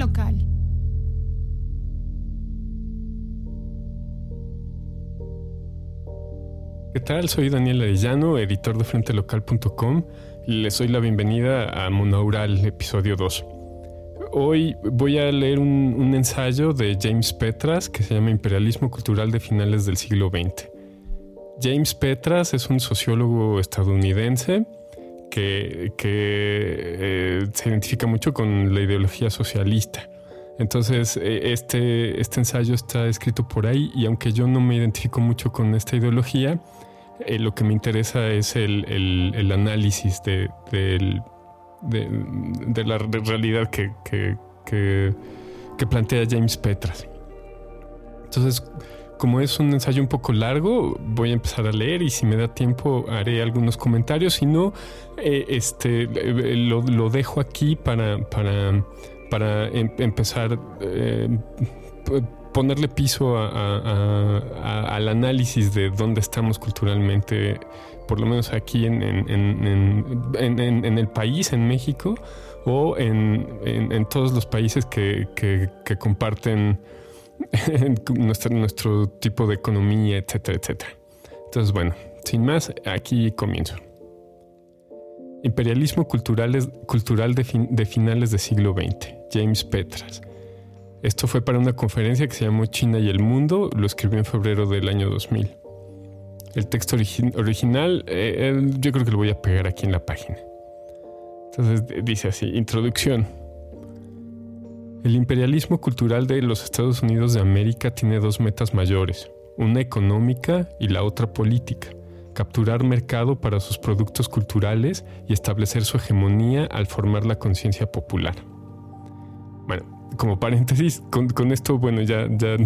Local. ¿Qué tal? Soy Daniel Arellano, editor de frentelocal.com. Les doy la bienvenida a Monaural, episodio 2. Hoy voy a leer un, ensayo de James Petras que se llama Imperialismo Cultural de Finales del siglo XX. James Petras es un sociólogo estadounidense que, eh, se identifica mucho con la ideología socialista. Entonces, eh, este, este ensayo está escrito por ahí y aunque yo no me identifico mucho con esta ideología, eh, lo que me interesa es el, análisis de, de, la realidad que, que plantea James Petras. Entonces, como es un ensayo un poco largo, voy a empezar a leer y si me da tiempo haré algunos comentarios. Si no, eh, este, eh, lo, dejo aquí para, para, para em, empezar, eh, ponerle piso al análisis de dónde estamos culturalmente, por lo menos aquí en, en, el país, en México, o en, todos los países que, que comparten nuestro, nuestro tipo de economía, etcétera, etcétera. Entonces, bueno, sin más, aquí comienzo. Imperialismo cultural, cultural de, de finales del siglo XX, James Petras. Esto fue para una conferencia que se llamó China y el Mundo, lo escribió en febrero del año 2000. El texto original, eh, yo creo que lo voy a pegar aquí en la página. Entonces dice así, introducción. El imperialismo cultural de los Estados Unidos de América tiene dos metas mayores, una económica y la otra política, capturar mercado para sus productos culturales y establecer su hegemonía al formar la conciencia popular. Bueno, como paréntesis, con, esto, bueno, ya, ya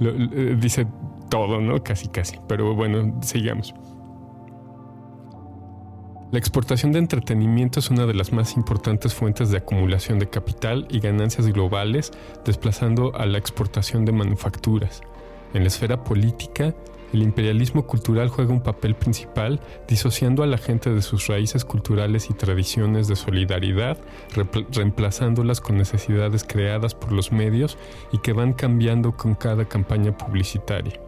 dice todo, ¿no? Casi, casi. Pero bueno, sigamos. La exportación de entretenimiento es una de las más importantes fuentes de acumulación de capital y ganancias globales, desplazando a la exportación de manufacturas. En la esfera política, el imperialismo cultural juega un papel principal disociando a la gente de sus raíces culturales y tradiciones de solidaridad, reemplazándolas con necesidades creadas por los medios y que van cambiando con cada campaña publicitaria.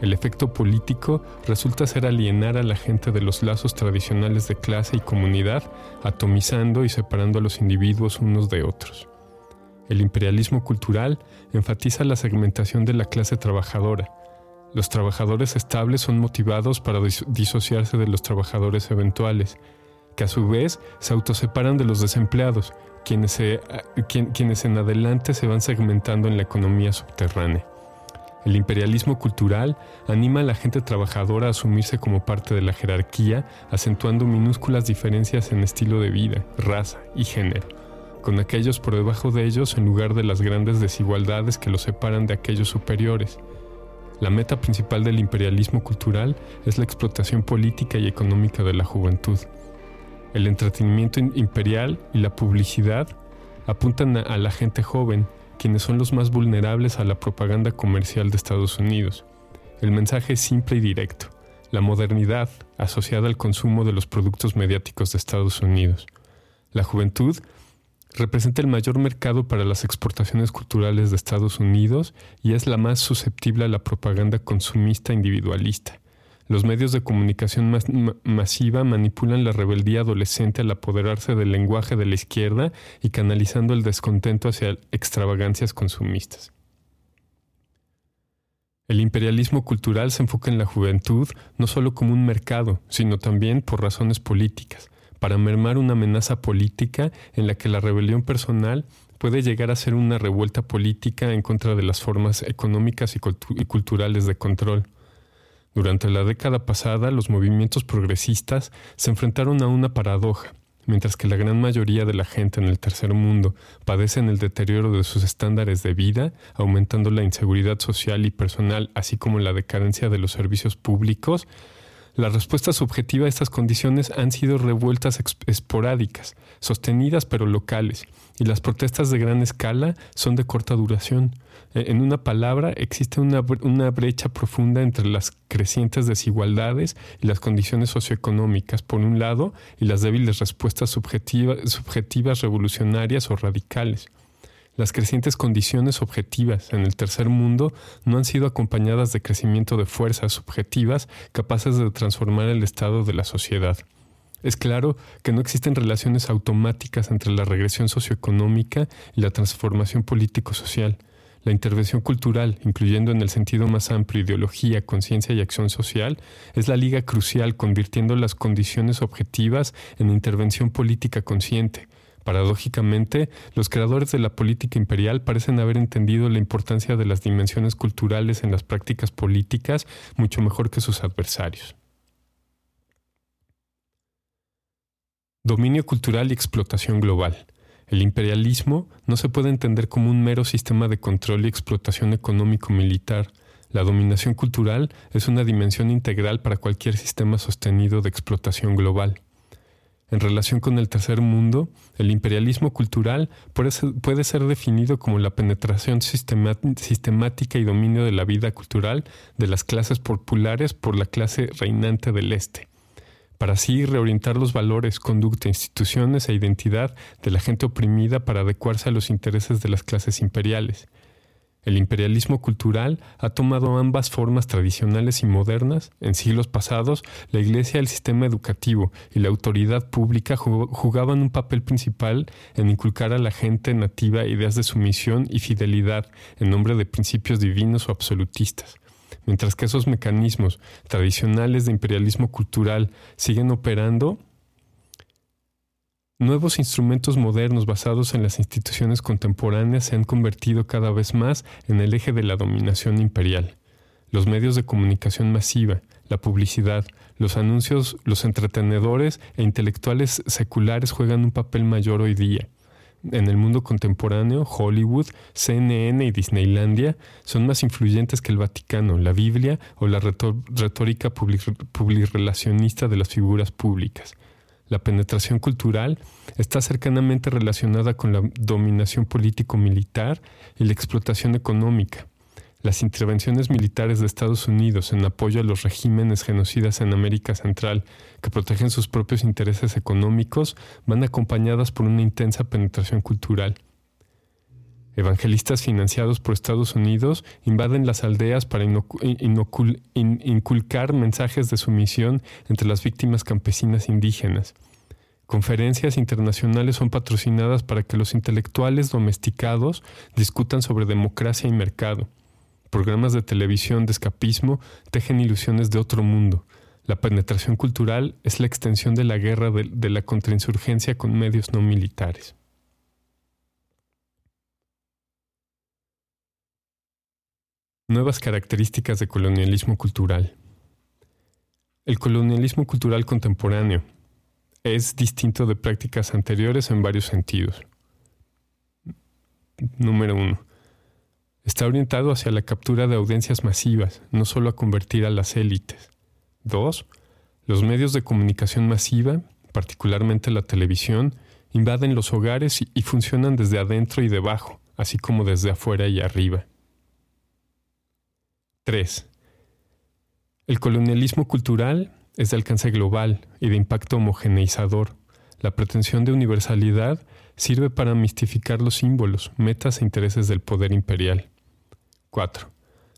El efecto político resulta ser alienar a la gente de los lazos tradicionales de clase y comunidad, atomizando y separando a los individuos unos de otros. El imperialismo cultural enfatiza la segmentación de la clase trabajadora. Los trabajadores estables son motivados para disociarse de los trabajadores eventuales, que a su vez se autoseparan de los desempleados, quienes, en adelante se van segmentando en la economía subterránea. El imperialismo cultural anima a la gente trabajadora a asumirse como parte de la jerarquía, acentuando minúsculas diferencias en estilo de vida, raza y género, con aquellos por debajo de ellos en lugar de las grandes desigualdades que los separan de aquellos superiores. La meta principal del imperialismo cultural es la explotación política y económica de la juventud. El entretenimiento imperial y la publicidad apuntan a la gente joven, quienes son los más vulnerables a la propaganda comercial de Estados Unidos. El mensaje es simple y directo. La modernidad asociada al consumo de los productos mediáticos de Estados Unidos. La juventud representa el mayor mercado para las exportaciones culturales de Estados Unidos y es la más susceptible a la propaganda consumista individualista. Los medios de comunicación masiva manipulan la rebeldía adolescente al apoderarse del lenguaje de la izquierda y canalizando el descontento hacia extravagancias consumistas. El imperialismo cultural se enfoca en la juventud no solo como un mercado, sino también por razones políticas, para mermar una amenaza política en la que la rebelión personal puede llegar a ser una revuelta política en contra de las formas económicas y, culturales de control. Durante la década pasada, los movimientos progresistas se enfrentaron a una paradoja. Mientras que la gran mayoría de la gente en el tercer mundo padecen el deterioro de sus estándares de vida, aumentando la inseguridad social y personal, así como la decadencia de los servicios públicos, las respuestas subjetivas a estas condiciones han sido revueltas esporádicas, sostenidas pero locales, y las protestas de gran escala son de corta duración. En una palabra, existe una, brecha profunda entre las crecientes desigualdades y las condiciones socioeconómicas, por un lado, y las débiles respuestas subjetivas revolucionarias o radicales. Las crecientes condiciones objetivas en el tercer mundo no han sido acompañadas de crecimiento de fuerzas subjetivas capaces de transformar el estado de la sociedad. Es claro que no existen relaciones automáticas entre la regresión socioeconómica y la transformación político-social. La intervención cultural, incluyendo en el sentido más amplio ideología, conciencia y acción social, es la liga crucial convirtiendo las condiciones objetivas en intervención política consciente, Paradójicamente, los creadores de la política imperial parecen haber entendido la importancia de las dimensiones culturales en las prácticas políticas mucho mejor que sus adversarios. Dominio cultural y explotación global. El imperialismo no se puede entender como un mero sistema de control y explotación económico-militar. La dominación cultural es una dimensión integral para cualquier sistema sostenido de explotación global. En relación con el tercer mundo, el imperialismo cultural puede ser, definido como la penetración sistemática y dominio de la vida cultural de las clases populares por la clase reinante del Este, para así reorientar los valores, conducta, instituciones e identidad de la gente oprimida para adecuarse a los intereses de las clases imperiales. El imperialismo cultural ha tomado ambas formas tradicionales y modernas. En siglos pasados, la Iglesia, el sistema educativo y la autoridad pública jugaban un papel principal en inculcar a la gente nativa ideas de sumisión y fidelidad en nombre de principios divinos o absolutistas. Mientras que esos mecanismos tradicionales de imperialismo cultural siguen operando, Nuevos instrumentos modernos basados en las instituciones contemporáneas se han convertido cada vez más en el eje de la dominación imperial. Los medios de comunicación masiva, la publicidad, los anuncios, los entretenedores e intelectuales seculares juegan un papel mayor hoy día. En el mundo contemporáneo, Hollywood, CNN y Disneylandia son más influyentes que el Vaticano, la Biblia o la retórica publirelacionista de las figuras públicas. La penetración cultural está cercanamente relacionada con la dominación político-militar y la explotación económica. Las intervenciones militares de Estados Unidos en apoyo a los regímenes genocidas en América Central que protegen sus propios intereses económicos van acompañadas por una intensa penetración cultural. Evangelistas financiados por Estados Unidos invaden las aldeas para inculcar mensajes de sumisión entre las víctimas campesinas indígenas. Conferencias internacionales son patrocinadas para que los intelectuales domesticados discutan sobre democracia y mercado. Programas de televisión de escapismo tejen ilusiones de otro mundo. La penetración cultural es la extensión de la guerra de, la contrainsurgencia con medios no militares. Nuevas características de colonialismo cultural. El colonialismo cultural contemporáneo es distinto de prácticas anteriores en varios sentidos. Número uno. Está orientado hacia la captura de audiencias masivas, no solo a convertir a las élites. Dos. Los medios de comunicación masiva, particularmente la televisión, invaden los hogares y funcionan desde adentro y debajo, así como desde afuera y arriba. 3. El colonialismo cultural es de alcance global y de impacto homogeneizador. La pretensión de universalidad sirve para mistificar los símbolos, metas e intereses del poder imperial. 4.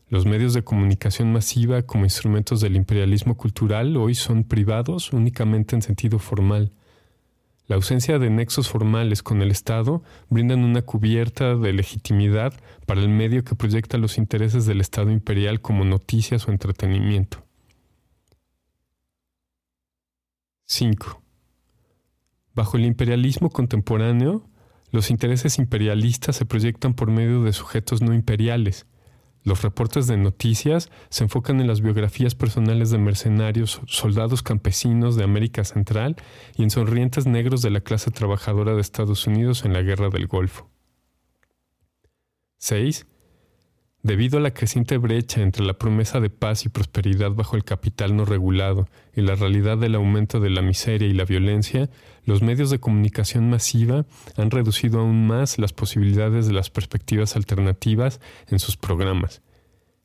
Los medios de comunicación masiva como instrumentos del imperialismo cultural hoy son privados únicamente en sentido formal. La ausencia de nexos formales con el Estado brindan una cubierta de legitimidad para el medio que proyecta los intereses del Estado imperial como noticias o entretenimiento. 5. Bajo el imperialismo contemporáneo, los intereses imperialistas se proyectan por medio de sujetos no imperiales, los reportes de noticias se enfocan en las biografías personales de mercenarios, soldados campesinos de América Central y en sonrientes negros de la clase trabajadora de Estados Unidos en la Guerra del Golfo. 6. Debido a la creciente brecha entre la promesa de paz y prosperidad bajo el capital no regulado y la realidad del aumento de la miseria y la violencia, los medios de comunicación masiva han reducido aún más las posibilidades de las perspectivas alternativas en sus programas.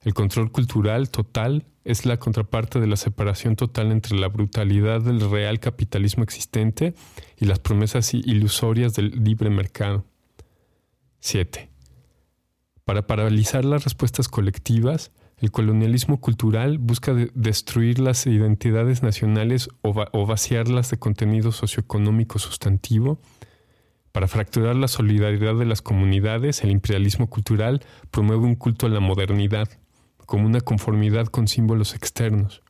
El control cultural total es la contraparte de la separación total entre la brutalidad del real capitalismo existente y las promesas ilusorias del libre mercado. 7. Para paralizar las respuestas colectivas, el colonialismo cultural busca destruir las identidades nacionales o, vaciarlas de contenido socioeconómico sustantivo. Para fracturar la solidaridad de las comunidades, el imperialismo cultural promueve un culto a la modernidad, como una conformidad con símbolos externos.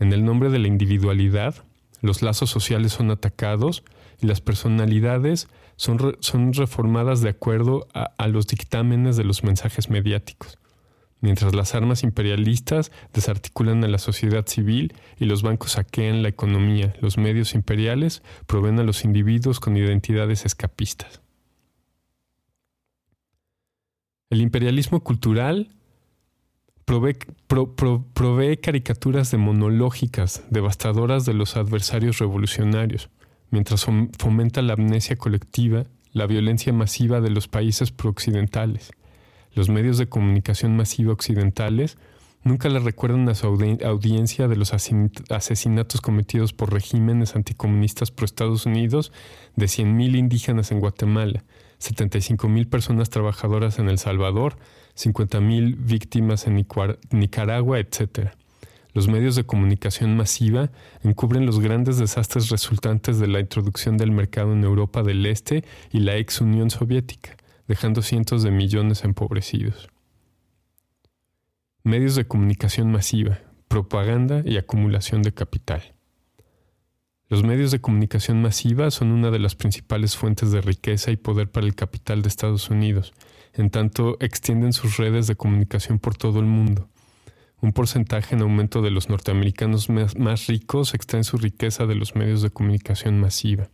En el nombre de la individualidad, los lazos sociales son atacados y las personalidades son, son reformadas de acuerdo a los dictámenes de los mensajes mediáticos mientras las armas imperialistas desarticulan a la sociedad civil y los bancos saquean la economía, los medios imperiales proveen a los individuos con identidades escapistas. El imperialismo cultural provee, caricaturas demonológicas, devastadoras de los adversarios revolucionarios, mientras fomenta la amnesia colectiva, la violencia masiva de los países prooccidentales los medios de comunicación masiva occidentales nunca le recuerdan a su audiencia de los asesinatos cometidos por regímenes anticomunistas por Estados Unidos de 100.000 indígenas en Guatemala, 75.000 personas trabajadoras en El Salvador, 50.000 víctimas en Nicaragua, etc. Los medios de comunicación masiva encubren los grandes desastres resultantes de la introducción del mercado en Europa del Este y la ex Unión Soviética dejando cientos de millones empobrecidos. Medios de comunicación masiva, propaganda y acumulación de capital. Los medios de comunicación masiva son una de las principales fuentes de riqueza y poder para el capital de Estados Unidos, en tanto extienden sus redes de comunicación por todo el mundo. Un porcentaje en aumento de los norteamericanos más ricos extraen su riqueza de los medios de comunicación masiva.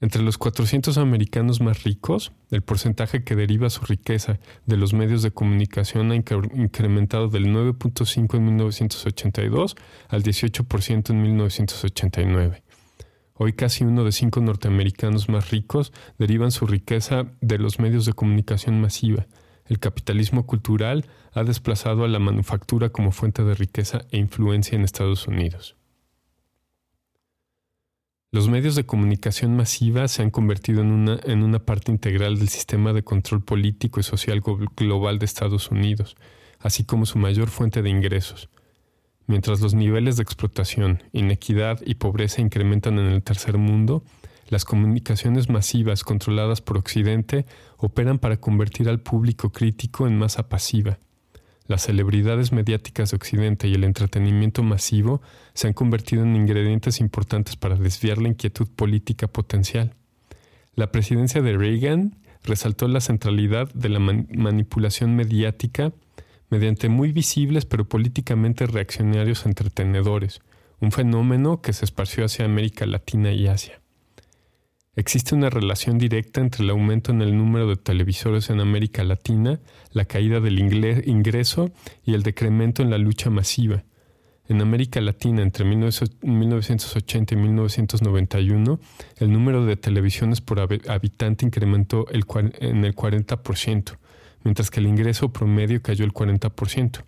Entre los 400 americanos más ricos, el porcentaje que deriva su riqueza de los medios de comunicación ha incrementado del 9.5 en 1982 al 18% en 1989. Hoy casi uno de cinco norteamericanos más ricos derivan su riqueza de los medios de comunicación masiva. El capitalismo cultural ha desplazado a la manufactura como fuente de riqueza e influencia en Estados Unidos. Los medios de comunicación masiva se han convertido en una, en una parte integral del sistema de control político y social global de Estados Unidos, así como su mayor fuente de ingresos. Mientras los niveles de explotación, inequidad y pobreza incrementan en el tercer mundo, las comunicaciones masivas controladas por Occidente operan para convertir al público crítico en masa pasiva, las celebridades mediáticas de Occidente y el entretenimiento masivo se han convertido en ingredientes importantes para desviar la inquietud política potencial. La presidencia de Reagan resaltó la centralidad de la manipulación mediática mediante muy visibles pero políticamente reaccionarios entretenedores, un fenómeno que se esparció hacia América Latina y Asia. Existe una relación directa entre el aumento en el número de televisores en América Latina, la caída del ingreso y el decremento en la lucha masiva. En América Latina, entre 1980 y 1991, el número de televisiones por habitante incrementó en el 40%, mientras que el ingreso promedio cayó el 40%.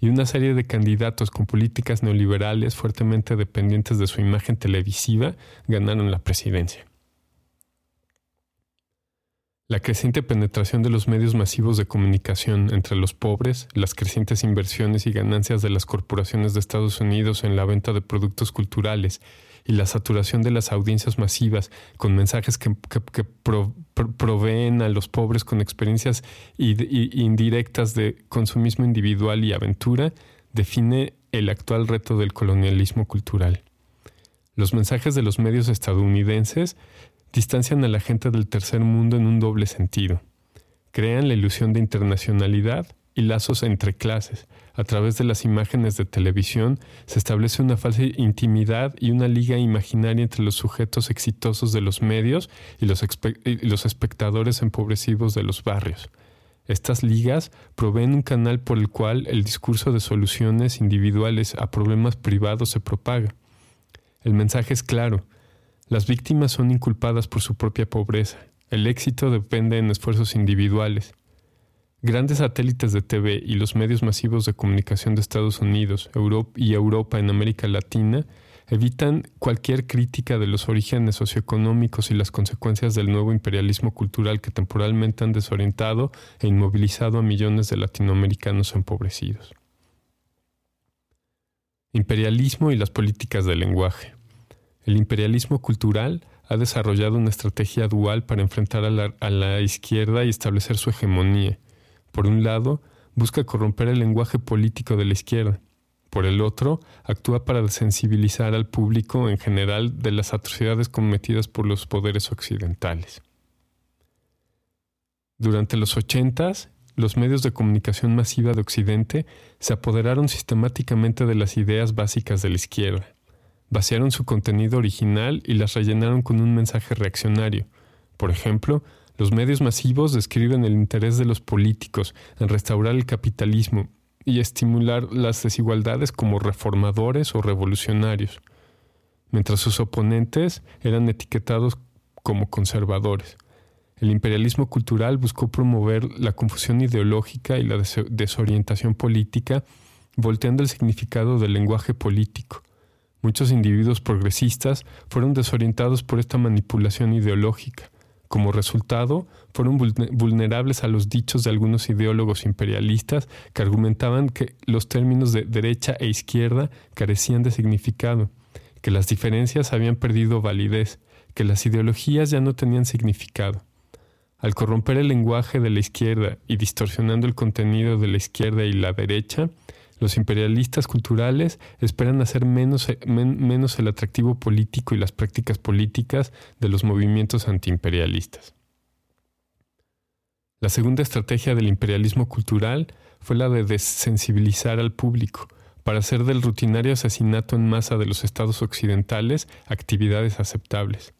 Y una serie de candidatos con políticas neoliberales fuertemente dependientes de su imagen televisiva ganaron la presidencia. La creciente penetración de los medios masivos de comunicación entre los pobres, las crecientes inversiones y ganancias de las corporaciones de Estados Unidos en la venta de productos culturales y la saturación de las audiencias masivas con mensajes que, proveen a los pobres con experiencias indirectas de consumismo individual y aventura define el actual reto del colonialismo cultural. Los mensajes de los medios estadounidenses distancian a la gente del tercer mundo en un doble sentido. Crean la ilusión de internacionalidad y lazos entre clases. A través de las imágenes de televisión se establece una falsa intimidad y una liga imaginaria entre los sujetos exitosos de los medios y los, espectadores empobrecidos de los barrios. Estas ligas proveen un canal por el cual el discurso de soluciones individuales a problemas privados se propaga. El mensaje es claro, las víctimas son inculpadas por su propia pobreza. El éxito depende en esfuerzos individuales. Grandes satélites de TV y los medios masivos de comunicación de Estados Unidos Europa y Europa en América Latina evitan cualquier crítica de los orígenes socioeconómicos y las consecuencias del nuevo imperialismo cultural que temporalmente han desorientado e inmovilizado a millones de latinoamericanos empobrecidos. Imperialismo y las políticas del lenguaje. El imperialismo cultural ha desarrollado una estrategia dual para enfrentar a la, izquierda y establecer su hegemonía. Por un lado, busca corromper el lenguaje político de la izquierda por el otro, actúa para sensibilizar al público en general de las atrocidades cometidas por los poderes occidentales. Durante los ochentas, los medios de comunicación masiva de Occidente se apoderaron sistemáticamente de las ideas básicas de la izquierda, vaciaron su contenido original y las rellenaron con un mensaje reaccionario. Por ejemplo, los medios masivos describen el interés de los políticos en restaurar el capitalismo y estimular las desigualdades como reformadores o revolucionarios, mientras sus oponentes eran etiquetados como conservadores. El imperialismo cultural buscó promover la confusión ideológica y la desorientación política, volteando el significado del lenguaje político. Muchos individuos progresistas fueron desorientados por esta manipulación ideológica. Como resultado, fueron vulnerables a los dichos de algunos ideólogos imperialistas que argumentaban que los términos de derecha e izquierda carecían de significado, que las diferencias habían perdido validez, que las ideologías ya no tenían significado. Al corromper el lenguaje de la izquierda y distorsionando el contenido de la izquierda y la derecha, los imperialistas culturales esperan hacer menos, menos el atractivo político y las prácticas políticas de los movimientos antiimperialistas. La segunda estrategia del imperialismo cultural fue la de desensibilizar al público para hacer del rutinario asesinato en masa de los estados occidentales actividades aceptables.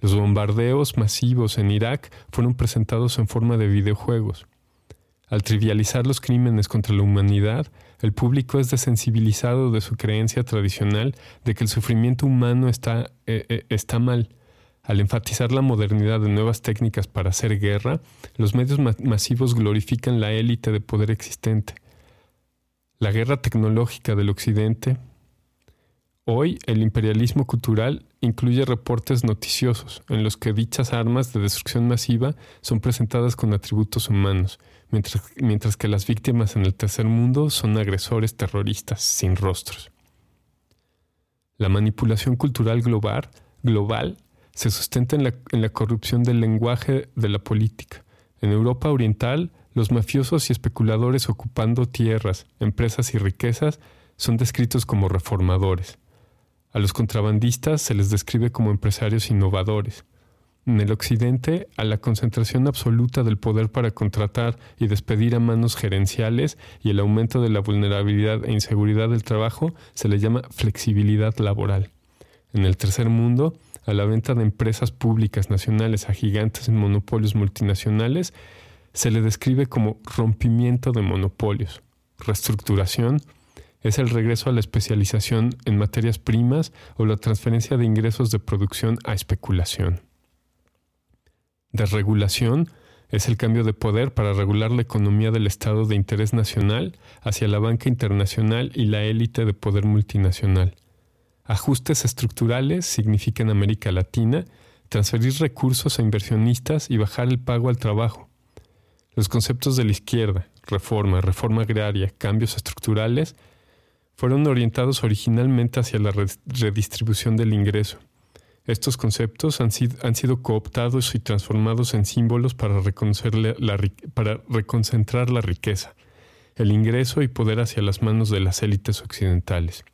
Los bombardeos masivos en Irak fueron presentados en forma de videojuegos. Al trivializar los crímenes contra la humanidad, el público es desensibilizado de su creencia tradicional de que el sufrimiento humano está, eh, eh, está mal. Al enfatizar la modernidad de nuevas técnicas para hacer guerra, los medios masivos glorifican la élite de poder existente. La guerra tecnológica del Occidente. Hoy el imperialismo cultural incluye reportes noticiosos en los que dichas armas de destrucción masiva son presentadas con atributos humanos, mientras, que las víctimas en el tercer mundo son agresores terroristas sin rostros. La manipulación cultural global, global se sustenta en la, en la corrupción del lenguaje de la política. En Europa Oriental, los mafiosos y especuladores ocupando tierras, empresas y riquezas son descritos como reformadores. A los contrabandistas se les describe como empresarios innovadores. En el Occidente, a la concentración absoluta del poder para contratar y despedir a manos gerenciales y el aumento de la vulnerabilidad e inseguridad del trabajo se le llama flexibilidad laboral. En el tercer mundo, a la venta de empresas públicas nacionales a gigantes en monopolios multinacionales se le describe como rompimiento de monopolios. Reestructuración es el regreso a la especialización en materias primas o la transferencia de ingresos de producción a especulación. Desregulación es el cambio de poder para regular la economía del Estado de interés nacional hacia la banca internacional y la élite de poder multinacional. Ajustes estructurales significa en América Latina transferir recursos a inversionistas y bajar el pago al trabajo. Los conceptos de la izquierda, reforma, reforma agraria, cambios estructurales, fueron orientados originalmente hacia la redistribución del ingreso estos conceptos han sido, cooptados y transformados en símbolos para, para reconcentrar la riqueza, el ingreso y poder hacia las manos de las élites occidentales.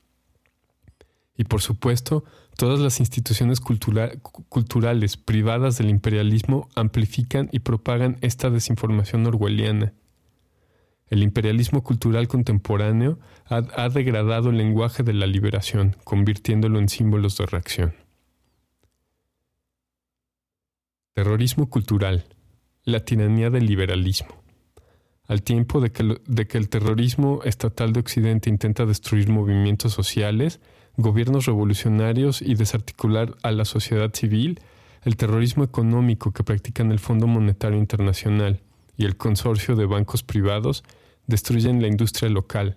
Y por supuesto, todas las instituciones culturales privadas del imperialismo amplifican y propagan esta desinformación orwelliana. El imperialismo cultural contemporáneo ha degradado el lenguaje de la liberación, convirtiéndolo en símbolos de reacción. Terrorismo cultural. La tiranía del liberalismo. Al tiempo de que, el terrorismo estatal de Occidente intenta destruir movimientos sociales, gobiernos revolucionarios y desarticular a la sociedad civil, el terrorismo económico que practican el Fondo Monetario Internacional y el consorcio de bancos privados destruyen la industria local,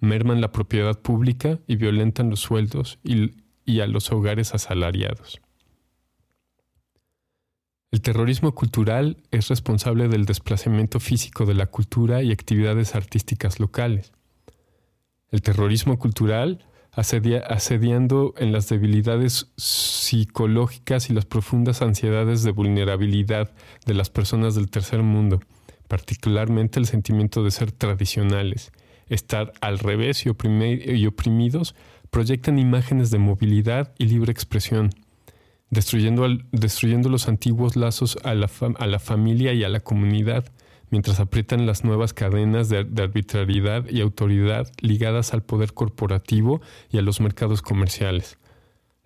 merman la propiedad pública y violentan los sueldos y a los hogares asalariados. El terrorismo cultural es responsable del desplazamiento físico de la cultura y actividades artísticas locales. El terrorismo cultural asediando en las debilidades psicológicas y las profundas ansiedades de vulnerabilidad de las personas del tercer mundo, particularmente el sentimiento de ser tradicionales, estar al revés y, oprimidos, proyectan imágenes de movilidad y libre expresión, destruyendo, destruyendo los antiguos lazos a la, a la familia y a la comunidad, mientras aprietan las nuevas cadenas de, arbitrariedad y autoridad ligadas al poder corporativo y a los mercados comerciales.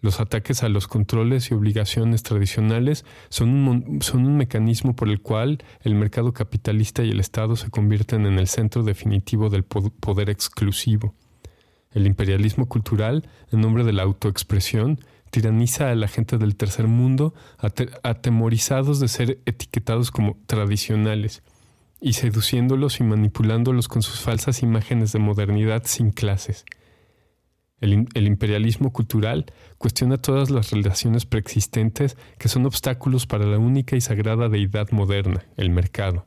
Los ataques a los controles y obligaciones tradicionales son un, son un, mecanismo por el cual el mercado capitalista y el Estado se convierten en el centro definitivo del poder exclusivo. El imperialismo cultural, en nombre de la autoexpresión, tiraniza a la gente del tercer mundo atemorizados de ser etiquetados como tradicionales y seduciéndolos y manipulándolos con sus falsas imágenes de modernidad sin clases. El, el, imperialismo cultural cuestiona todas las relaciones preexistentes que son obstáculos para la única y sagrada deidad moderna, el mercado.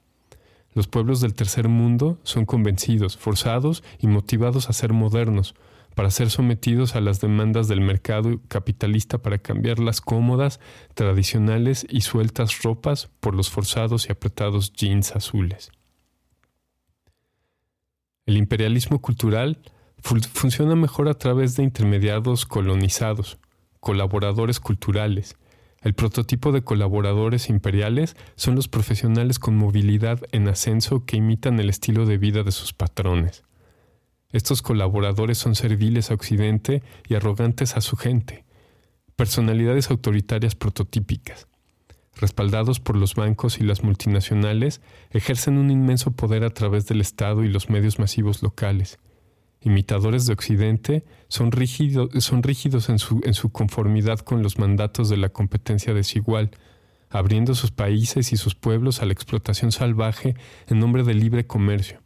Los pueblos del tercer mundo son convencidos, forzados y motivados a ser modernos, para ser sometidos a las demandas del mercado capitalista para cambiar las cómodas, tradicionales y sueltas ropas por los forzados y apretados jeans azules. El imperialismo cultural funciona mejor a través de intermediarios colonizados, colaboradores culturales. El prototipo de colaboradores imperiales son los profesionales con movilidad en ascenso que imitan el estilo de vida de sus patrones. Estos colaboradores son serviles a Occidente y arrogantes a su gente, personalidades autoritarias prototípicas. Respaldados por los bancos y las multinacionales, ejercen un inmenso poder a través del Estado y los medios masivos locales. Imitadores de Occidente, son, rígidos en su, en su conformidad con los mandatos de la competencia desigual, abriendo sus países y sus pueblos a la explotación salvaje en nombre del libre comercio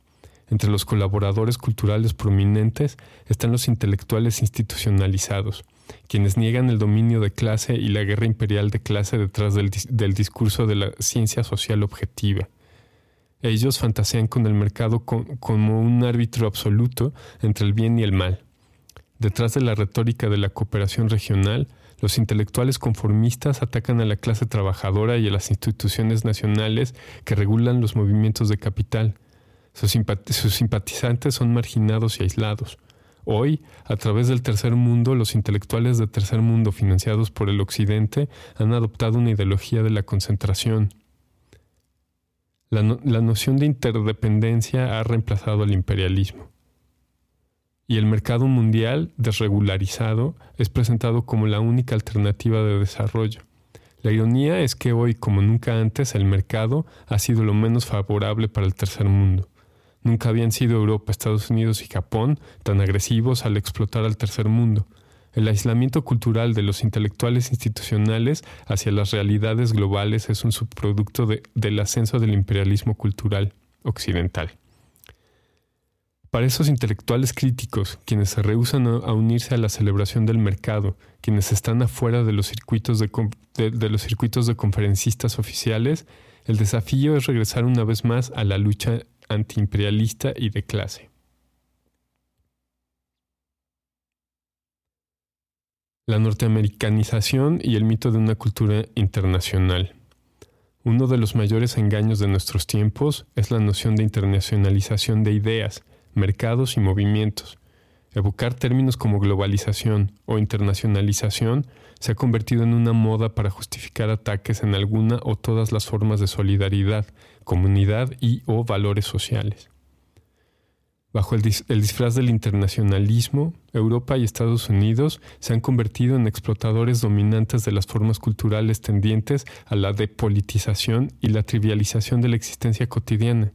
entre los colaboradores culturales prominentes están los intelectuales institucionalizados, quienes niegan el dominio de clase y la guerra imperial de clase detrás del, discurso de la ciencia social objetiva. Ellos fantasean con el mercado como un árbitro absoluto entre el bien y el mal. Detrás de la retórica de la cooperación regional, los intelectuales conformistas atacan a la clase trabajadora y a las instituciones nacionales que regulan los movimientos de capital, sus, simpatizantes son marginados y aislados. Hoy, a través del tercer mundo, los intelectuales del tercer mundo financiados por el Occidente han adoptado una ideología de la concentración. La, la, noción de interdependencia ha reemplazado al imperialismo. Y el mercado mundial desregularizado es presentado como la única alternativa de desarrollo. La ironía es que hoy, como nunca antes, el mercado ha sido lo menos favorable para el tercer mundo. Nunca habían sido Europa, Estados Unidos y Japón tan agresivos al explotar al tercer mundo. El aislamiento cultural de los intelectuales institucionales hacia las realidades globales es un subproducto del ascenso del imperialismo cultural occidental. Para esos intelectuales críticos, quienes se rehusan a unirse a la celebración del mercado, quienes están afuera de los circuitos de los circuitos de conferencistas oficiales, el desafío es regresar una vez más a la lucha antiimperialista y de clase. La norteamericanización y el mito de una cultura internacional. Uno de los mayores engaños de nuestros tiempos es la noción de internacionalización de ideas, mercados y movimientos. Evocar términos como globalización o internacionalización se ha convertido en una moda para justificar ataques en alguna o todas las formas de solidaridad, comunidad y o valores sociales. Bajo el, disfraz del internacionalismo, Europa y Estados Unidos se han convertido en explotadores dominantes de las formas culturales tendientes a la depolitización y la trivialización de la existencia cotidiana.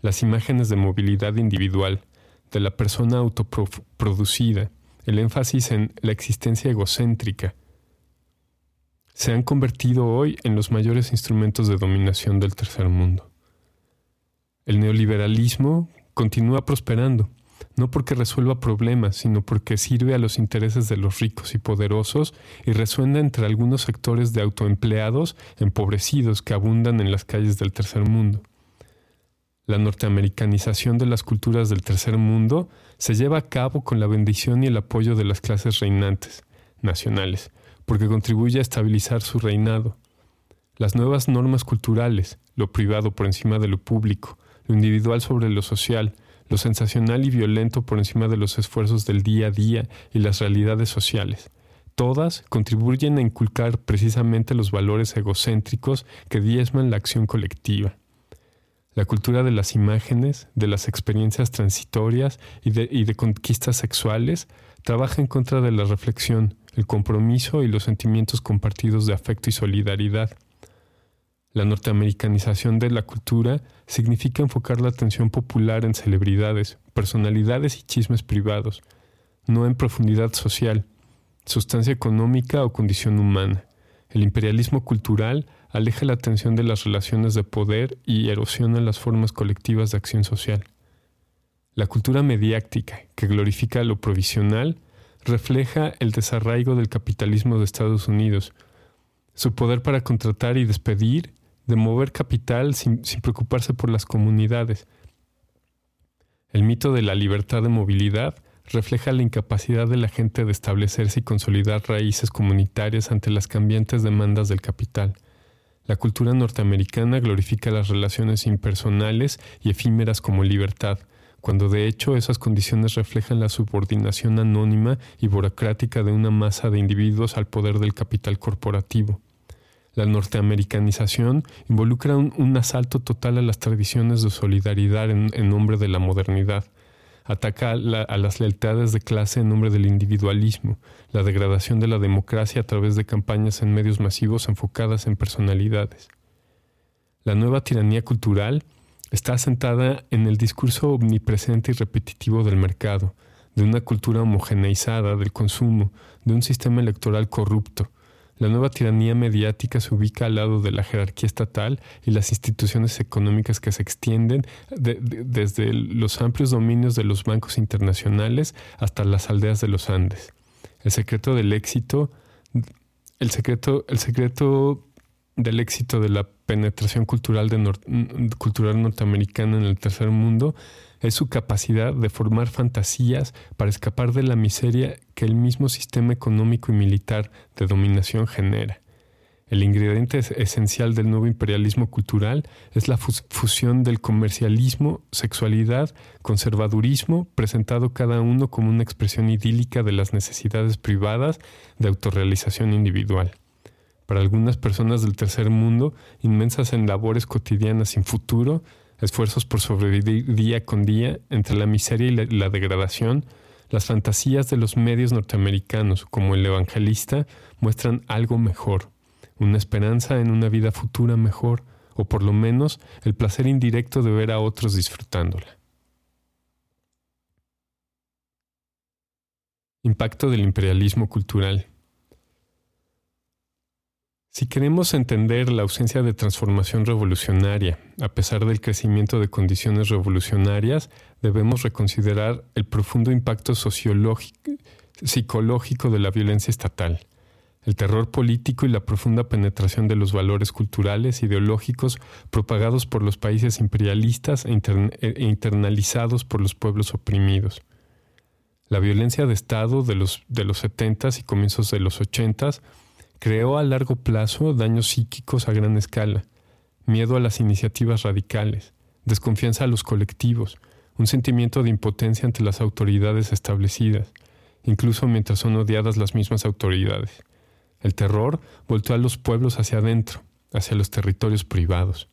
Las imágenes de movilidad individual, de la persona autoproducida, el énfasis en la existencia egocéntrica, se han convertido hoy en los mayores instrumentos de dominación del tercer mundo. El neoliberalismo continúa prosperando, no porque resuelva problemas, sino porque sirve a los intereses de los ricos y poderosos y resuena entre algunos sectores de autoempleados empobrecidos que abundan en las calles del tercer mundo. La norteamericanización de las culturas del tercer mundo se lleva a cabo con la bendición y el apoyo de las clases reinantes, nacionales, porque contribuye a estabilizar su reinado. Las nuevas normas culturales, lo privado por encima de lo público, lo individual sobre lo social, lo sensacional y violento por encima de los esfuerzos del día a día y las realidades sociales. Todas contribuyen a inculcar precisamente los valores egocéntricos que diezman la acción colectiva. La cultura de las imágenes, de las experiencias transitorias y de, conquistas sexuales trabaja en contra de la reflexión, el compromiso y los sentimientos compartidos de afecto y solidaridad. La norteamericanización de la cultura significa enfocar la atención popular en celebridades, personalidades y chismes privados, no en profundidad social, sustancia económica o condición humana. El imperialismo cultural aleja la atención de las relaciones de poder y erosiona las formas colectivas de acción social. La cultura mediática, que glorifica lo provisional, refleja el desarraigo del capitalismo de Estados Unidos, su poder para contratar y despedir de mover capital sin, preocuparse por las comunidades. El mito de la libertad de movilidad refleja la incapacidad de la gente de establecerse y consolidar raíces comunitarias ante las cambiantes demandas del capital. La cultura norteamericana glorifica las relaciones impersonales y efímeras como libertad, cuando de hecho esas condiciones reflejan la subordinación anónima y burocrática de una masa de individuos al poder del capital corporativo. La norteamericanización involucra un, asalto total a las tradiciones de solidaridad en, nombre de la modernidad. Ataca a, las lealtades de clase en nombre del individualismo, la degradación de la democracia a través de campañas en medios masivos enfocadas en personalidades. La nueva tiranía cultural está asentada en el discurso omnipresente y repetitivo del mercado, de una cultura homogeneizada del consumo, de un sistema electoral corrupto, la nueva tiranía mediática se ubica al lado de la jerarquía estatal y las instituciones económicas que se extienden desde los amplios dominios de los bancos internacionales hasta las aldeas de los Andes. El secreto del éxito, el secreto, el secreto del éxito de la penetración cultural, de cultural norteamericana en el tercer mundo es su capacidad de formar fantasías para escapar de la miseria que el mismo sistema económico y militar de dominación genera. El ingrediente esencial del nuevo imperialismo cultural es la fusión del comercialismo, sexualidad, conservadurismo, presentado cada uno como una expresión idílica de las necesidades privadas de autorrealización individual. Para algunas personas del tercer mundo, inmensas en labores cotidianas sin futuro, esfuerzos por sobrevivir día con día entre la miseria y la, degradación, las fantasías de los medios norteamericanos, como el evangelista, muestran algo mejor, una esperanza en una vida futura mejor, o por lo menos el placer indirecto de ver a otros disfrutándola. Impacto del imperialismo cultural. Si queremos entender la ausencia de transformación revolucionaria, a pesar del crecimiento de condiciones revolucionarias, debemos reconsiderar el profundo impacto psicológico de la violencia estatal, el terror político y la profunda penetración de los valores culturales, ideológicos propagados por los países imperialistas e, e internalizados por los pueblos oprimidos. La violencia de Estado de los, de los 70s y comienzos de los 80s creó a largo plazo daños psíquicos a gran escala, miedo a las iniciativas radicales, desconfianza a los colectivos, un sentimiento de impotencia ante las autoridades establecidas, incluso mientras son odiadas las mismas autoridades. El terror volvió a los pueblos hacia adentro, hacia los territorios privados.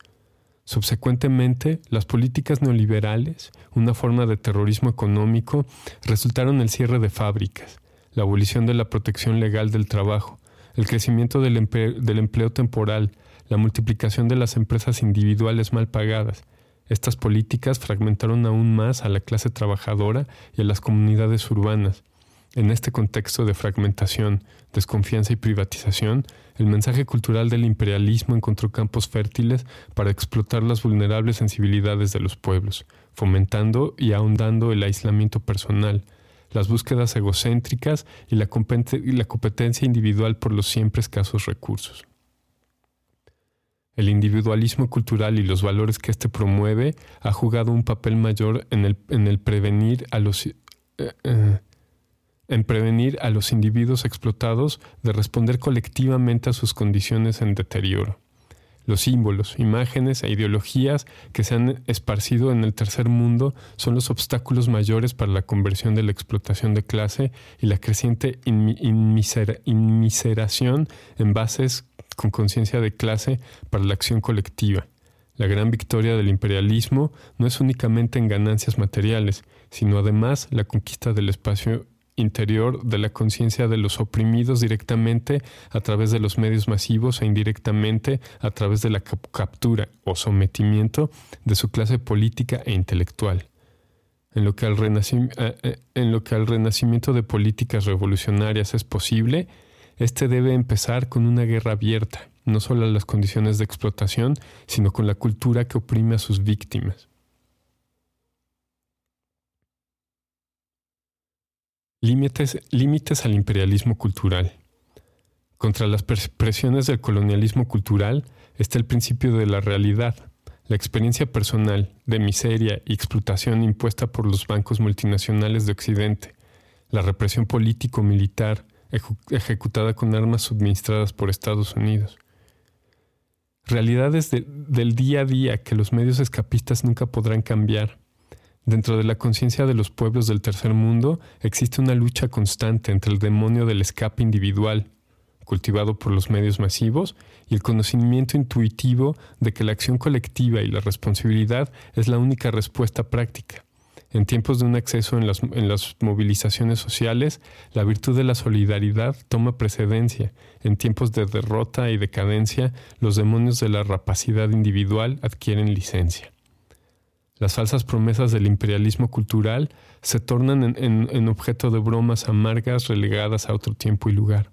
Subsecuentemente, las políticas neoliberales, una forma de terrorismo económico, resultaron el cierre de fábricas, la abolición de la protección legal del trabajo, el crecimiento del empleo, temporal, la multiplicación de las empresas individuales mal pagadas. Estas políticas fragmentaron aún más a la clase trabajadora y a las comunidades urbanas. En este contexto de fragmentación, desconfianza y privatización, el mensaje cultural del imperialismo encontró campos fértiles para explotar las vulnerables sensibilidades de los pueblos, fomentando y ahondando el aislamiento personal, las búsquedas egocéntricas y la, competencia individual por los siempre escasos recursos. El individualismo cultural y los valores que éste promueve ha jugado un papel mayor en el, prevenir a los eh, eh, en prevenir a los individuos explotados de responder colectivamente a sus condiciones en deterioro. Los símbolos, imágenes e ideologías que se han esparcido en el tercer mundo son los obstáculos mayores para la conversión de la explotación de clase y la creciente inmiseración en bases con conciencia de clase para la acción colectiva. La gran victoria del imperialismo no es únicamente en ganancias materiales, sino además la conquista del espacio interior de la conciencia de los oprimidos directamente a través de los medios masivos e indirectamente a través de la captura o sometimiento de su clase política e intelectual. En lo, que al eh, eh, en lo que al renacimiento de políticas revolucionarias es posible, este debe empezar con una guerra abierta, no solo a las condiciones de explotación, sino con la cultura que oprime a sus víctimas. Límites, límites al imperialismo cultural. Contra las presiones del colonialismo cultural está el principio de la realidad, la experiencia personal de miseria y explotación impuesta por los bancos multinacionales de Occidente, la represión político-militar ejecutada con armas suministradas por Estados Unidos. Realidades del día a día que los medios escapistas nunca podrán cambiar Dentro de la conciencia de los pueblos del tercer mundo existe una lucha constante entre el demonio del escape individual, cultivado por los medios masivos, y el conocimiento intuitivo de que la acción colectiva y la responsabilidad es la única respuesta práctica. En tiempos de un acceso en las, en las, movilizaciones sociales, la virtud de la solidaridad toma precedencia. En tiempos de derrota y decadencia, los demonios de la rapacidad individual adquieren licencia. Las falsas promesas del imperialismo cultural se tornan en, objeto de bromas amargas relegadas a otro tiempo y lugar.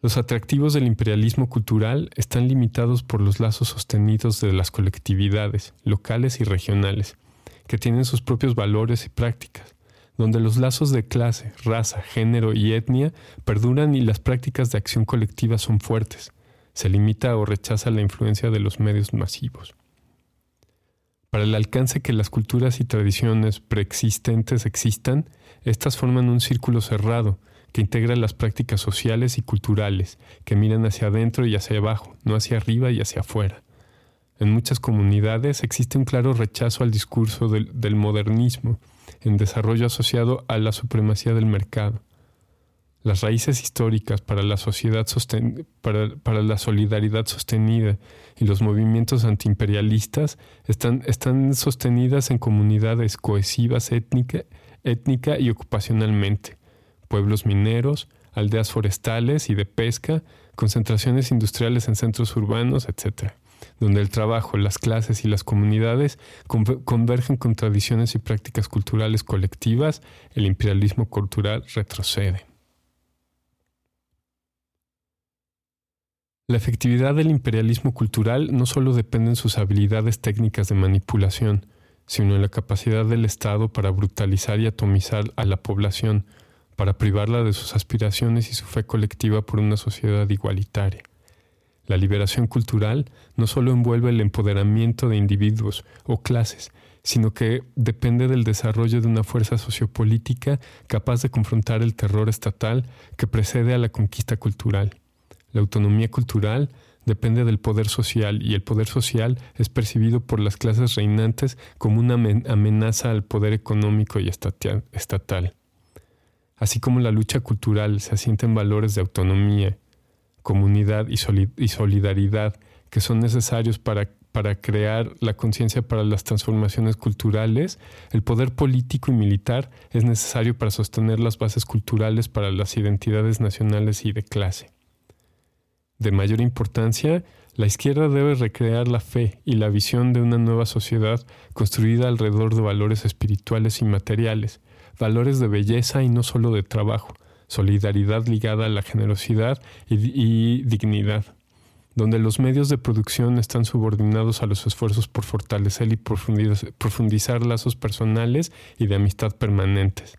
Los atractivos del imperialismo cultural están limitados por los lazos sostenidos de las colectividades, locales y regionales, que tienen sus propios valores y prácticas, donde los lazos de clase, raza, género y etnia perduran y las prácticas de acción colectiva son fuertes. Se limita o rechaza la influencia de los medios masivos. Para el alcance que las culturas y tradiciones preexistentes existan, estas forman un círculo cerrado que integra las prácticas sociales y culturales, que miran hacia adentro y hacia abajo, no hacia arriba y hacia afuera. En muchas comunidades existe un claro rechazo al discurso del, del modernismo, en desarrollo asociado a la supremacía del mercado. Las raíces históricas para la, sociedad para, la solidaridad sostenida y los movimientos antiimperialistas están, están sostenidas en comunidades cohesivas étnica, étnica y ocupacionalmente, pueblos mineros, aldeas forestales y de pesca, concentraciones industriales en centros urbanos, etc., donde el trabajo, las clases y las comunidades convergen con tradiciones y prácticas culturales colectivas, el imperialismo cultural retrocede. La efectividad del imperialismo cultural no solo depende en sus habilidades técnicas de manipulación, sino en la capacidad del Estado para brutalizar y atomizar a la población, para privarla de sus aspiraciones y su fe colectiva por una sociedad igualitaria. La liberación cultural no solo envuelve el empoderamiento de individuos o clases, sino que depende del desarrollo de una fuerza sociopolítica capaz de confrontar el terror estatal que precede a la conquista cultural. La autonomía cultural depende del poder social y el poder social es percibido por las clases reinantes como una amenaza al poder económico y estatal. Así como la lucha cultural se asienta en valores de autonomía, comunidad y, solidaridad que son necesarios para, para crear la conciencia para las transformaciones culturales, el poder político y militar es necesario para sostener las bases culturales para las identidades nacionales y de clase de mayor importancia, la izquierda debe recrear la fe y la visión de una nueva sociedad construida alrededor de valores espirituales y materiales, valores de belleza y no solo de trabajo, solidaridad ligada a la generosidad y, dignidad, donde los medios de producción están subordinados a los esfuerzos por fortalecer y profundizar lazos personales y de amistad permanentes.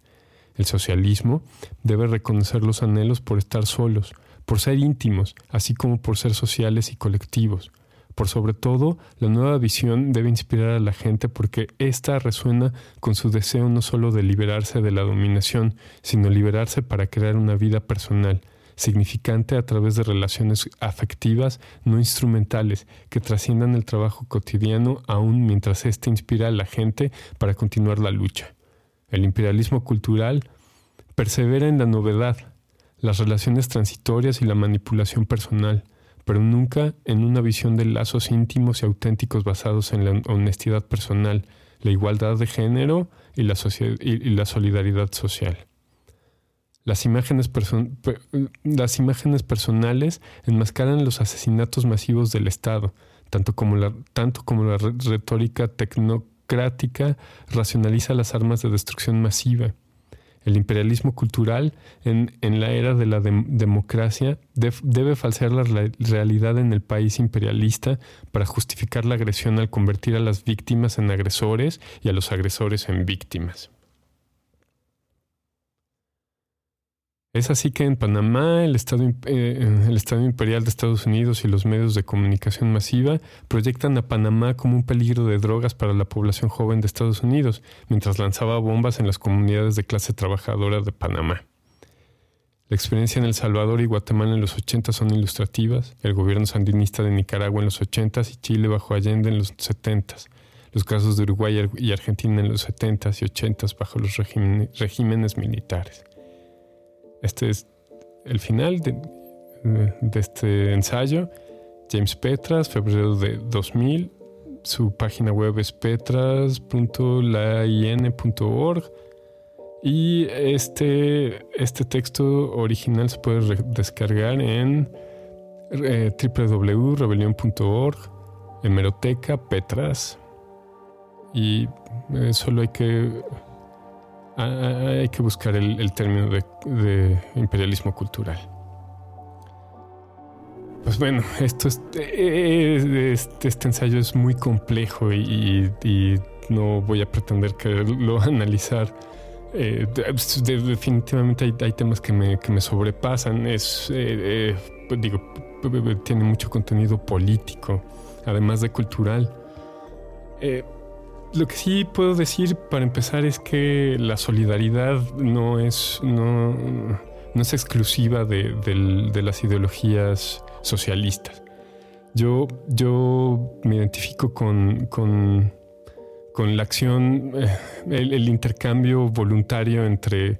El socialismo debe reconocer los anhelos por estar solos, por ser íntimos, así como por ser sociales y colectivos. Por sobre todo, la nueva visión debe inspirar a la gente porque ésta resuena con su deseo no solo de liberarse de la dominación, sino liberarse para crear una vida personal, significante a través de relaciones afectivas no instrumentales que trasciendan el trabajo cotidiano aún mientras éste inspira a la gente para continuar la lucha. El imperialismo cultural persevera en la novedad, las relaciones transitorias y la manipulación personal, pero nunca en una visión de lazos íntimos y auténticos basados en la honestidad personal, la igualdad de género y la, solidaridad social. Las imágenes, las imágenes, personales enmascaran los asesinatos masivos del Estado, tanto como la, tanto como la retórica tecnocrática racionaliza las armas de destrucción masiva el imperialismo cultural en, la era de la democracia debe falsear la realidad en el país imperialista para justificar la agresión al convertir a las víctimas en agresores y a los agresores en víctimas. Es así que en Panamá el Estado, eh, el Estado Imperial de Estados Unidos y los medios de comunicación masiva proyectan a Panamá como un peligro de drogas para la población joven de Estados Unidos, mientras lanzaba bombas en las comunidades de clase trabajadora de Panamá. La experiencia en El Salvador y Guatemala en los 80 son ilustrativas, el gobierno sandinista de Nicaragua en los 80 y Chile bajo Allende en los 70 los casos de Uruguay y Argentina en los 70 y 80 bajo los regímenes militares. Este es el final de, este ensayo. James Petras, febrero de 2000. Su página web es petras.lain.org. Y este, este texto original se puede descargar en eh, www.rebelión.org, hemeroteca, Petras. Y eh, solo hay que hay que buscar el, término de, imperialismo cultural. Pues bueno, esto es, este, este, ensayo es muy complejo y, no voy a pretender quererlo analizar. Eh, definitivamente hay, temas que me, sobrepasan. Es, eh, eh, pues digo, tiene mucho contenido político, además de cultural. Lo que sí puedo decir para empezar es que la solidaridad no es, no, es exclusiva de, las ideologías socialistas. Yo, yo me identifico con, con, la acción, eh, el, intercambio voluntario entre,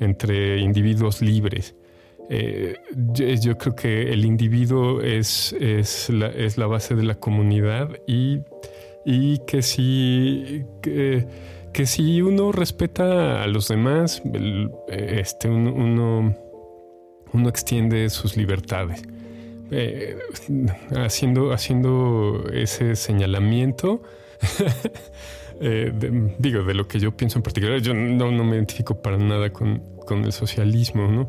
entre individuos libres. Eh, yo, creo que el individuo es, es, la, es la base de la comunidad y y que si, que, si uno respeta a los demás, este, uno, uno, extiende sus libertades. Eh, haciendo, haciendo ese señalamiento, eh, digo, de lo que yo pienso en particular, yo no, me identifico para nada con, el socialismo, ¿no?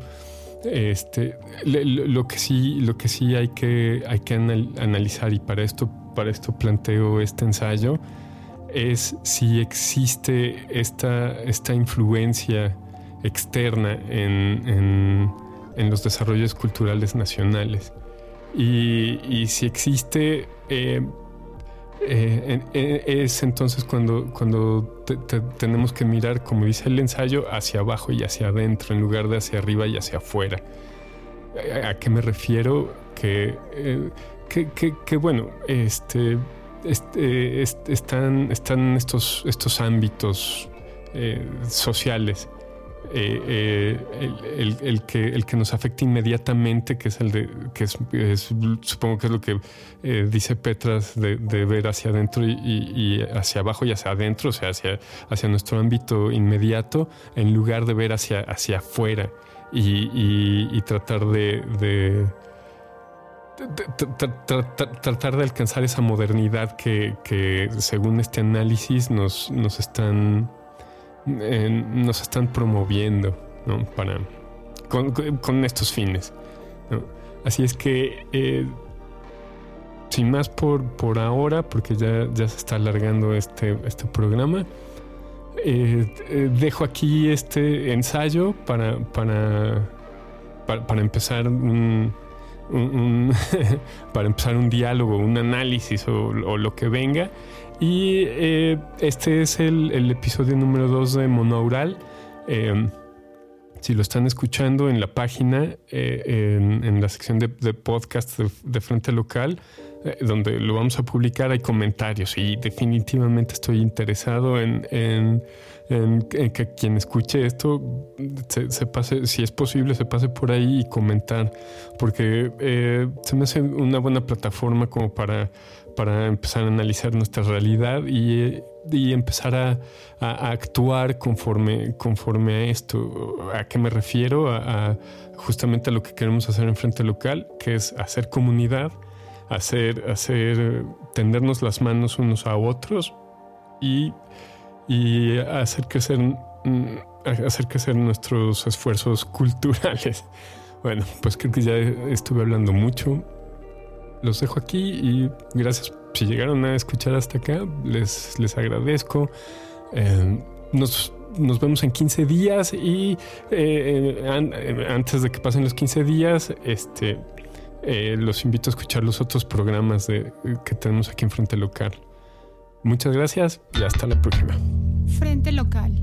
Este, lo, que sí, lo que sí hay que, hay que analizar y para esto para esto planteo este ensayo, es si existe esta, esta influencia externa en, los desarrollos culturales nacionales. Y, si existe, eh, eh, es entonces cuando, cuando tenemos que mirar, como dice el ensayo, hacia abajo y hacia adentro, en lugar de hacia arriba y hacia afuera. ¿A, qué me refiero? Que que, bueno, este, este, están, estos, estos ámbitos eh, sociales. Eh, eh, el, que, el que nos afecta inmediatamente, que es el de, que es, supongo que es lo que dice Petras de, ver hacia adentro y, hacia abajo y hacia adentro, o sea, hacia, hacia nuestro ámbito inmediato, en lugar de ver hacia, hacia afuera y, tratar de tratar de alcanzar esa modernidad que, según este análisis nos, nos están nos están promoviendo para, con, estos fines. Así es que, eh, sin más por, por ahora, porque ya, ya se está alargando este, este programa, eh, eh, dejo aquí este ensayo para, para, para, empezar para empezar un diálogo, un análisis o, lo que venga. Y este es el, episodio número 2 de Monaural. Si lo están escuchando en la página, eh, en, la sección de, podcast de, Frente Local, eh, donde lo vamos a publicar, hay comentarios y definitivamente estoy interesado en, que quien escuche esto se, pase, si es posible, se pase por ahí y comentar, porque eh, se me hace una buena plataforma como para para empezar a analizar nuestra realidad y, empezar a, actuar conforme, conforme a esto. ¿A qué me refiero? A, justamente a lo que queremos hacer en Frente Local, que es hacer comunidad, hacer, hacer, tendernos las manos unos a otros y, y hacer crecer hacer crecer nuestros esfuerzos culturales. Bueno, pues creo que ya estuve hablando mucho los dejo aquí y gracias si llegaron a escuchar hasta acá. Les, les agradezco. Eh, nos, nos, vemos en 15 días y eh, eh, antes de que pasen los 15 días, este, los invito a escuchar los otros programas que tenemos aquí en Frente Local. Muchas gracias y hasta la próxima. Frente Local.